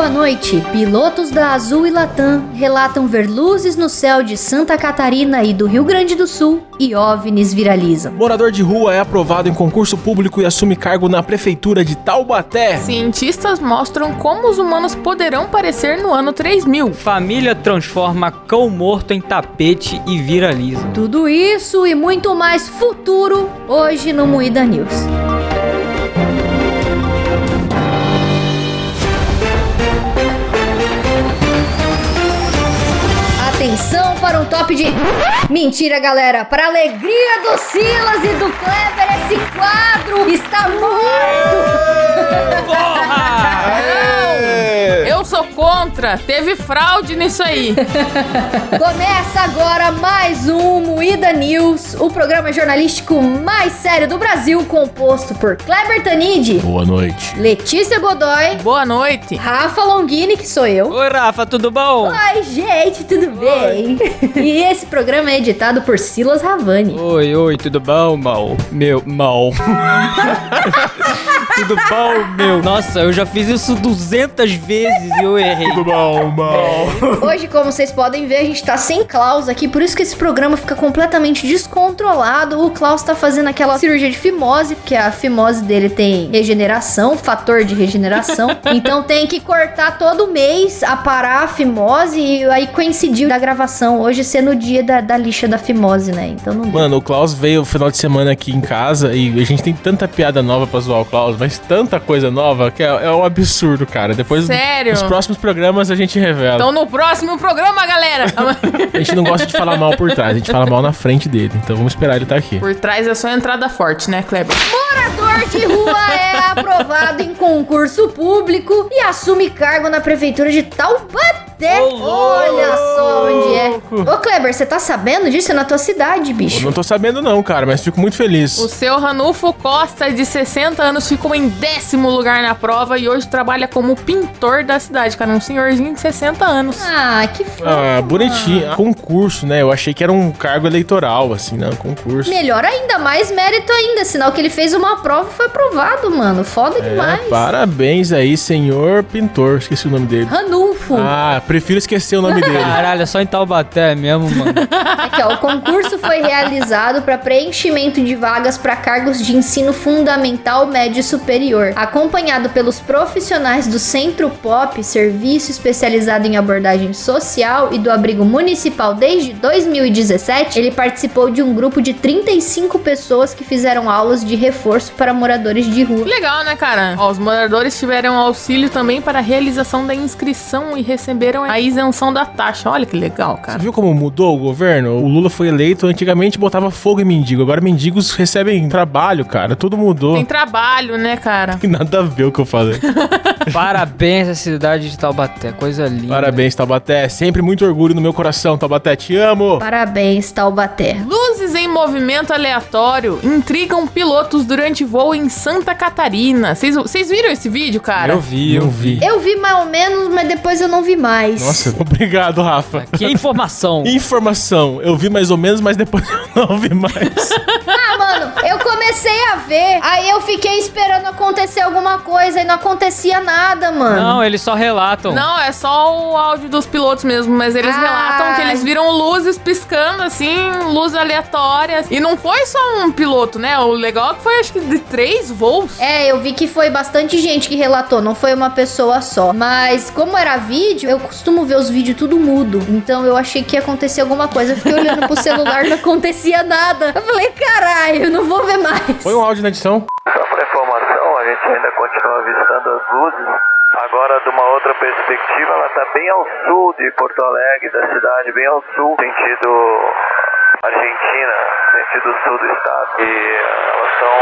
Boa noite. Pilotos da Azul e Latam relatam ver luzes no céu de Santa Catarina e do Rio Grande do Sul e OVNIs viralizam. Morador de rua é aprovado em concurso público e assume cargo na prefeitura de Taubaté. Cientistas mostram como os humanos poderão parecer no ano 3000. Família transforma cão morto em tapete e viraliza. Tudo isso e muito mais futuro hoje no Moída News. Um top de. Mentira, galera! Para a alegria do Silas e do Kleber, esse quadro está morto! Eu sou contra. Teve fraude nisso aí. Começa agora mais um Moída News, o programa jornalístico mais sério do Brasil, composto por Kleber Tanid, Boa noite. Letícia Godoy, Boa noite. Rafa Longini, que sou eu. Oi, Rafa, tudo bom? Oi, gente, tudo bem? e esse programa é editado por Silas Ravani. Oi, oi, tudo bom, mal? Meu, mal. tudo bom, meu? Nossa, eu já fiz isso 200 vezes e eu errei. Tudo bom, mal. Hoje, como vocês podem ver, a gente tá sem Klaus aqui, por isso que esse programa fica completamente descontrolado. O Klaus tá fazendo aquela cirurgia de fimose, porque a fimose dele tem regeneração, fator de regeneração. então tem que cortar todo mês, aparar a fimose e aí coincidiu da gravação hoje ser no dia da, da lixa da fimose, né? Então não deu. Mano, o Klaus veio o final de semana aqui em casa e a gente tem tanta piada nova pra zoar o Klaus, mas tanta coisa nova que é, é um absurdo, cara. Depois Sério? nos próximos programas a gente revela. Então no próximo programa, galera. A gente não gosta de falar mal por trás, a gente fala mal na frente dele. Então vamos esperar ele estar aqui. Por trás é só entrada forte, né, Kleber? Morador de rua é aprovado em concurso público e assume cargo na prefeitura de Taubaté. Ô, Olha só onde é. louco. Ô, Kleber, você tá sabendo disso? É na tua cidade, Eu bicho. não tô sabendo não, cara, mas fico muito feliz. O seu Ranulfo Costa, de 60 anos, ficou em décimo lugar na prova e hoje trabalha como pintor da cidade, cara. Um senhorzinho de 60 anos. Ah, que fofo. Ah, bonitinho. Concurso, né? Eu achei que era um cargo eleitoral, assim, né? Concurso. Melhor ainda, mais mérito ainda. Sinal que ele fez uma prova e foi aprovado, mano. Foda É, demais. parabéns aí, senhor pintor. Esqueci o nome dele. Ranulfo. Ah, prefiro esquecer o nome dele. Caralho, é só em Taubaté mesmo, mano. Aqui, ó, o concurso foi realizado para preenchimento de vagas para cargos de ensino fundamental, médio e superior. Acompanhado pelos profissionais do Centro Pop, serviço especializado em abordagem social e do abrigo municipal desde 2017, ele participou de um grupo de 35 pessoas que fizeram aulas de reforço para moradores de rua. Legal, né, cara? Ó, os moradores tiveram auxílio também para a realização da inscrição e receberam a isenção da taxa. Olha que legal, Você cara. viu como mudou o governo? O Lula foi eleito, antigamente botava fogo em mendigo. Agora mendigos recebem trabalho, cara. Tudo mudou. Tem trabalho, né, cara? Tem nada a ver o que eu falei. Parabéns à cidade de Taubaté, coisa linda. Parabéns, Taubaté. Sempre muito orgulho no meu coração, Taubaté. Te amo. Parabéns, Taubaté. Luzes em movimento aleatório intrigam pilotos durante voo em Santa Catarina. Vocês viram esse vídeo, cara? Eu vi, eu vi. Eu vi mais ou menos, mas depois eu não vi mais. Nossa, obrigado, Rafa. Que informação. Informação. Eu vi mais ou menos, mas depois eu não vi mais. Ah, comecei a ver, aí eu fiquei esperando acontecer alguma coisa e não acontecia nada, mano. Não, eles só relatam. Não, é só o áudio dos pilotos mesmo, mas eles Ai. relatam que eles viram luzes piscando, assim, luzes aleatórias. E não foi só um piloto, né? O legal é que foi, acho que, de três voos. É, eu vi que foi bastante gente que relatou, não foi uma pessoa só. Mas como era vídeo, eu costumo ver os vídeos tudo mudo. Então eu achei que ia acontecer alguma coisa. Eu fiquei olhando pro celular, não acontecia nada. Eu falei, caralho, eu não vou ver mais. Põe um áudio na edição. Só para informação, a gente ainda continua avistando as luzes. Agora, de uma outra perspectiva, ela está bem ao sul de Porto Alegre, da cidade, bem ao sul, sentido Argentina, sentido sul do estado. E eh, elas estão,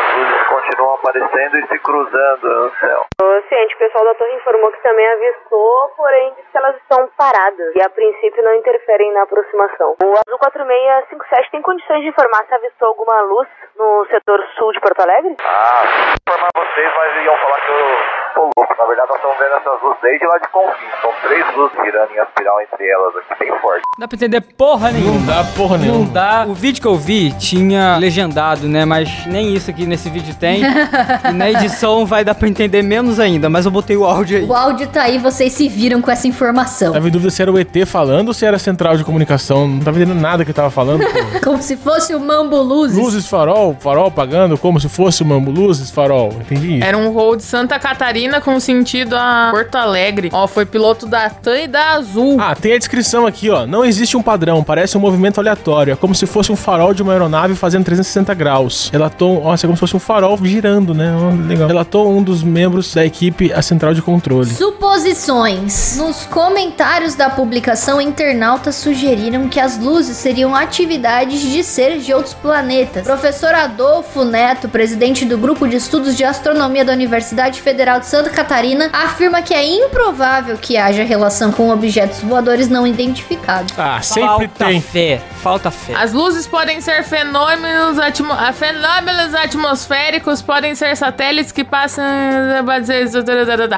as luzes continuam aparecendo e se cruzando no céu. Ciente, o pessoal da torre informou que também avistou, porém disse que elas estão paradas e a princípio não interferem na aproximação. O Azul 4657 tem condições de informar se avistou alguma luz no setor sul de Porto Alegre? Ah, informar vocês, mas iam falar que eu louco. Na verdade, nós estamos vendo essas luzes desde lá de Confins. São três luzes girando em espiral entre elas aqui, bem forte. Não dá pra entender porra Não nenhuma. dá porra Não nenhuma. dá. O vídeo que eu vi tinha legendado, né? Mas nem isso aqui nesse vídeo tem. e na edição vai dar pra entender menos ainda. Mas eu botei o áudio aí. O áudio tá aí, vocês se viram com essa informação. Tava em dúvida se era o ET falando ou se era a central de comunicação. Não tava entendendo nada que tava falando. Como se fosse o Mambo Luzes. Luzes, farol, farol apagando, como se fosse o mambo. Luzes, farol. Entendi isso. Era um voo de Santa Catarina com sentido a Porto Alegre. Ó, foi piloto da TAM e da Azul. Ah, tem a descrição aqui, ó. Não existe um padrão, parece um movimento aleatório. É como se fosse um farol de uma aeronave fazendo 360 graus. Relatou, nossa, é como se fosse um farol girando, né? Ó, Legal. Relatou um dos membros da equipe a central de controle. Suposições. Nos comentários da publicação, internautas sugeriram que as luzes seriam atividades de seres de outros planetas. Professor Adolfo Neto, presidente do Grupo de Estudos de Astronomia da Universidade Federal de Santa Catarina, afirma que é improvável que haja relação com objetos voadores não identificados. Ah, sempre falta tem. fé. Falta fé. As luzes podem ser fenômenos, atmo ah, fenômenos atmosféricos, podem ser satélites que passam.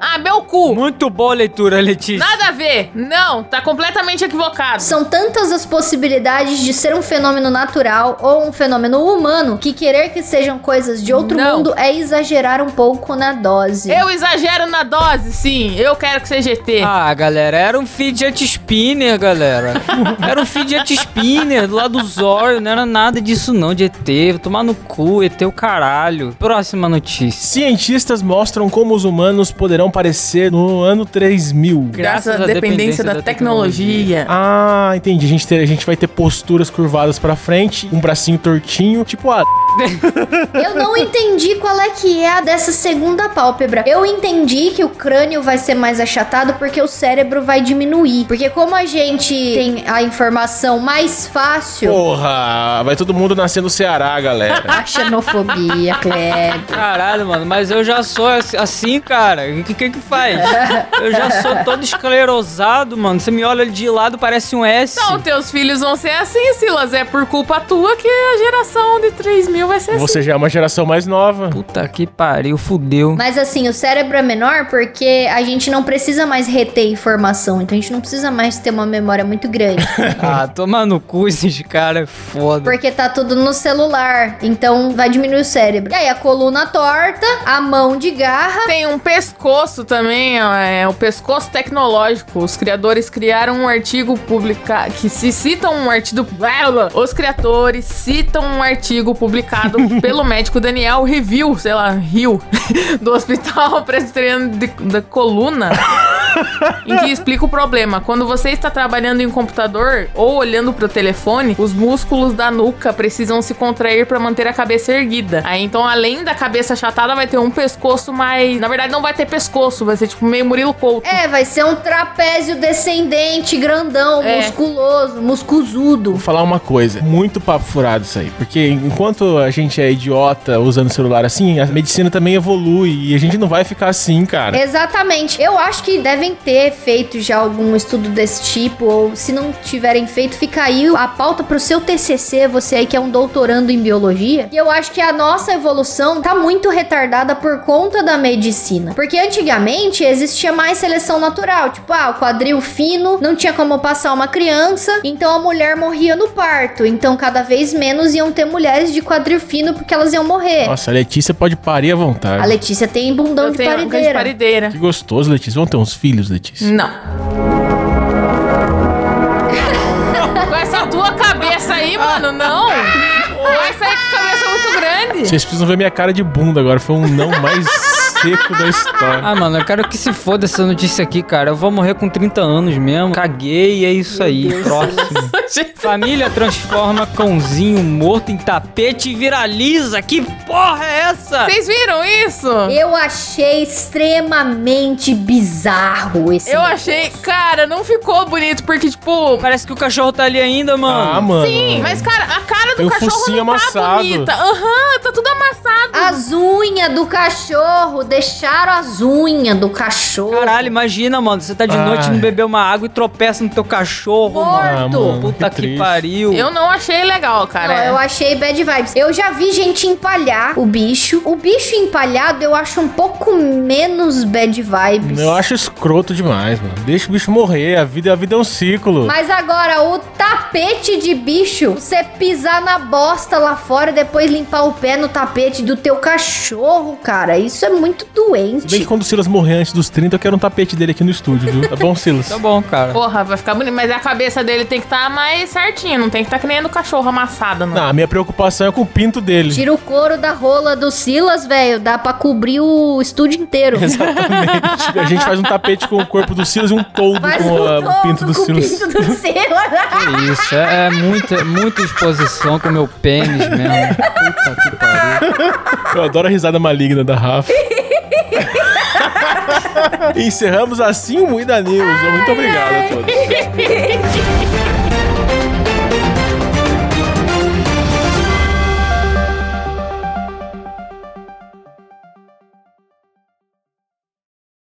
Ah, meu cu! Muito boa leitura, Letícia. Nada a ver! Não, tá completamente equivocado. São tantas as possibilidades de ser um fenômeno natural ou um fenômeno humano que querer que sejam coisas de outro Não. mundo é exagerar um pouco na dose. Eu exagero na dose, sim. Eu quero que seja ET. Ah, galera, era um fidget spinner, galera. Era um fidget spinner do lado do zóio, não era nada disso não, de ET. Vou tomar no cu, ET o caralho. Próxima notícia. Cientistas mostram como os humanos poderão parecer no ano 3000. Graças à dependência da tecnologia. Ah, entendi. A gente, ter- a gente vai ter posturas curvadas pra frente, um bracinho tortinho, tipo a. Eu não entendi qual é que é a dessa segunda pálpebra. Eu entendi que o crânio vai ser mais achatado porque o cérebro vai diminuir. Porque como a gente tem a informação mais fácil... Porra, vai todo mundo nascer no Ceará, galera. A xenofobia, Kleber. Caralho, mano, mas eu já sou ass- assim, cara. O que, que que faz? Eu já sou todo esclerosado, mano. Você me olha de lado, parece um S. Então, teus filhos vão ser assim, Silas. É por culpa tua que a geração de 3 mil vai ser assim. Você já é uma geração mais nova. Puta que pariu, fudeu. Mas assim, o cérebro é menor porque a gente não precisa mais reter informação. Então a gente não precisa mais ter uma memória muito grande. Ah, toma no cu esses caras, é foda. Porque tá tudo no celular. Então vai diminuir o cérebro. E aí a coluna torta, a mão de garra. Tem um pescoço também, ó, é o pescoço tecnológico. Os criadores criaram um artigo publicado que se citam um artigo. Os criadores citam um artigo publicado pelo médico Daniel Review, sei lá, Rio, do Hospital Presbiteriano de- da Coluna. Em que explica o problema. Quando você está trabalhando em um computador ou olhando pro telefone, os músculos da nuca precisam se contrair para manter a cabeça erguida. Aí então, além da cabeça achatada, vai ter um pescoço mais. Na verdade, não vai ter pescoço, vai ser tipo meio Murilo Couto. É, vai ser um trapézio descendente, grandão, É. musculoso, muscuzudo. Vou falar uma coisa, muito papo furado isso aí. Porque enquanto a gente é idiota usando celular assim, a medicina também evolui e a gente não vai ficar assim, cara. Exatamente. Eu acho que devem ter feito já algum estudo desse tipo, ou se não tiverem feito, fica aí a pauta pro seu TCC, você aí que é um doutorando em biologia. E eu acho que a nossa evolução tá muito retardada por conta da medicina. Porque antigamente existia mais seleção natural, tipo, ah, o quadril fino não tinha como passar uma criança, então a mulher morria no parto. Então cada vez menos iam ter mulheres de quadril fino porque elas iam morrer. Nossa, a Letícia pode parir à vontade. A Letícia tem bundão Eu de tenho um de parideira. parideira. Que gostoso, Letícia. Vamos ter uns filhos, Letícia. Não. Com essa tua cabeça aí, mano, não. Vai sair com cabeça muito grande. Vocês precisam ver minha cara de bunda agora. Foi um não mais seco da história. Ah, mano, eu quero que se foda essa notícia aqui, cara. Eu vou morrer com 30 anos mesmo. Caguei e é isso aí. Próximo. Família transforma cãozinho morto em tapete e viraliza. Que porra é essa? Vocês viram isso? Eu achei extremamente bizarro esse. Eu achei, cara, não ficou bonito, porque, tipo. Parece que o cachorro tá ali ainda, mano. Ah, mano. Sim, mas, cara, a cara do Tem cachorro não tá amassado. bonita. Aham, tá tudo amassado. As unhas do cachorro deixaram as unhas do cachorro. Caralho, imagina, mano. Você tá de Ai. noite, não bebeu uma água e tropeça no teu cachorro, mano. Ah, Morto. mano, Puta que que, pariu. Eu não achei legal, cara. Não, eu achei bad vibes. Eu já vi gente empalhar o bicho. O bicho empalhado eu acho um pouco menos bad vibes. Eu acho escroto demais, mano. Deixa o bicho morrer. A vida, a vida é um ciclo. Mas agora, o tapete de bicho, você pisar na bosta lá fora e depois limpar o pé no tapete do teu cachorro, cara, isso é muito Se bem que doente. quando o Silas morrer antes dos 30, eu quero um tapete dele aqui no estúdio, viu? Tá bom, Silas? Tá bom, cara. Porra, vai ficar bonito. Mas a cabeça dele tem que estar mais certinha. Não tem que estar que nem a do cachorro amassada, não. Não, a minha preocupação é com o pinto dele. Tira o couro da rola do Silas, velho, dá pra cobrir o estúdio inteiro. Exatamente. A gente faz um tapete com o corpo do Silas e um toldo com um a- o pinto do com o Silas. pinto do Silas. Que isso, é, é muita, muita exposição com o meu pênis mesmo. Puta que pariu. Eu adoro a risada maligna da Rafa. Encerramos assim o Muida News. Muito obrigado a todos.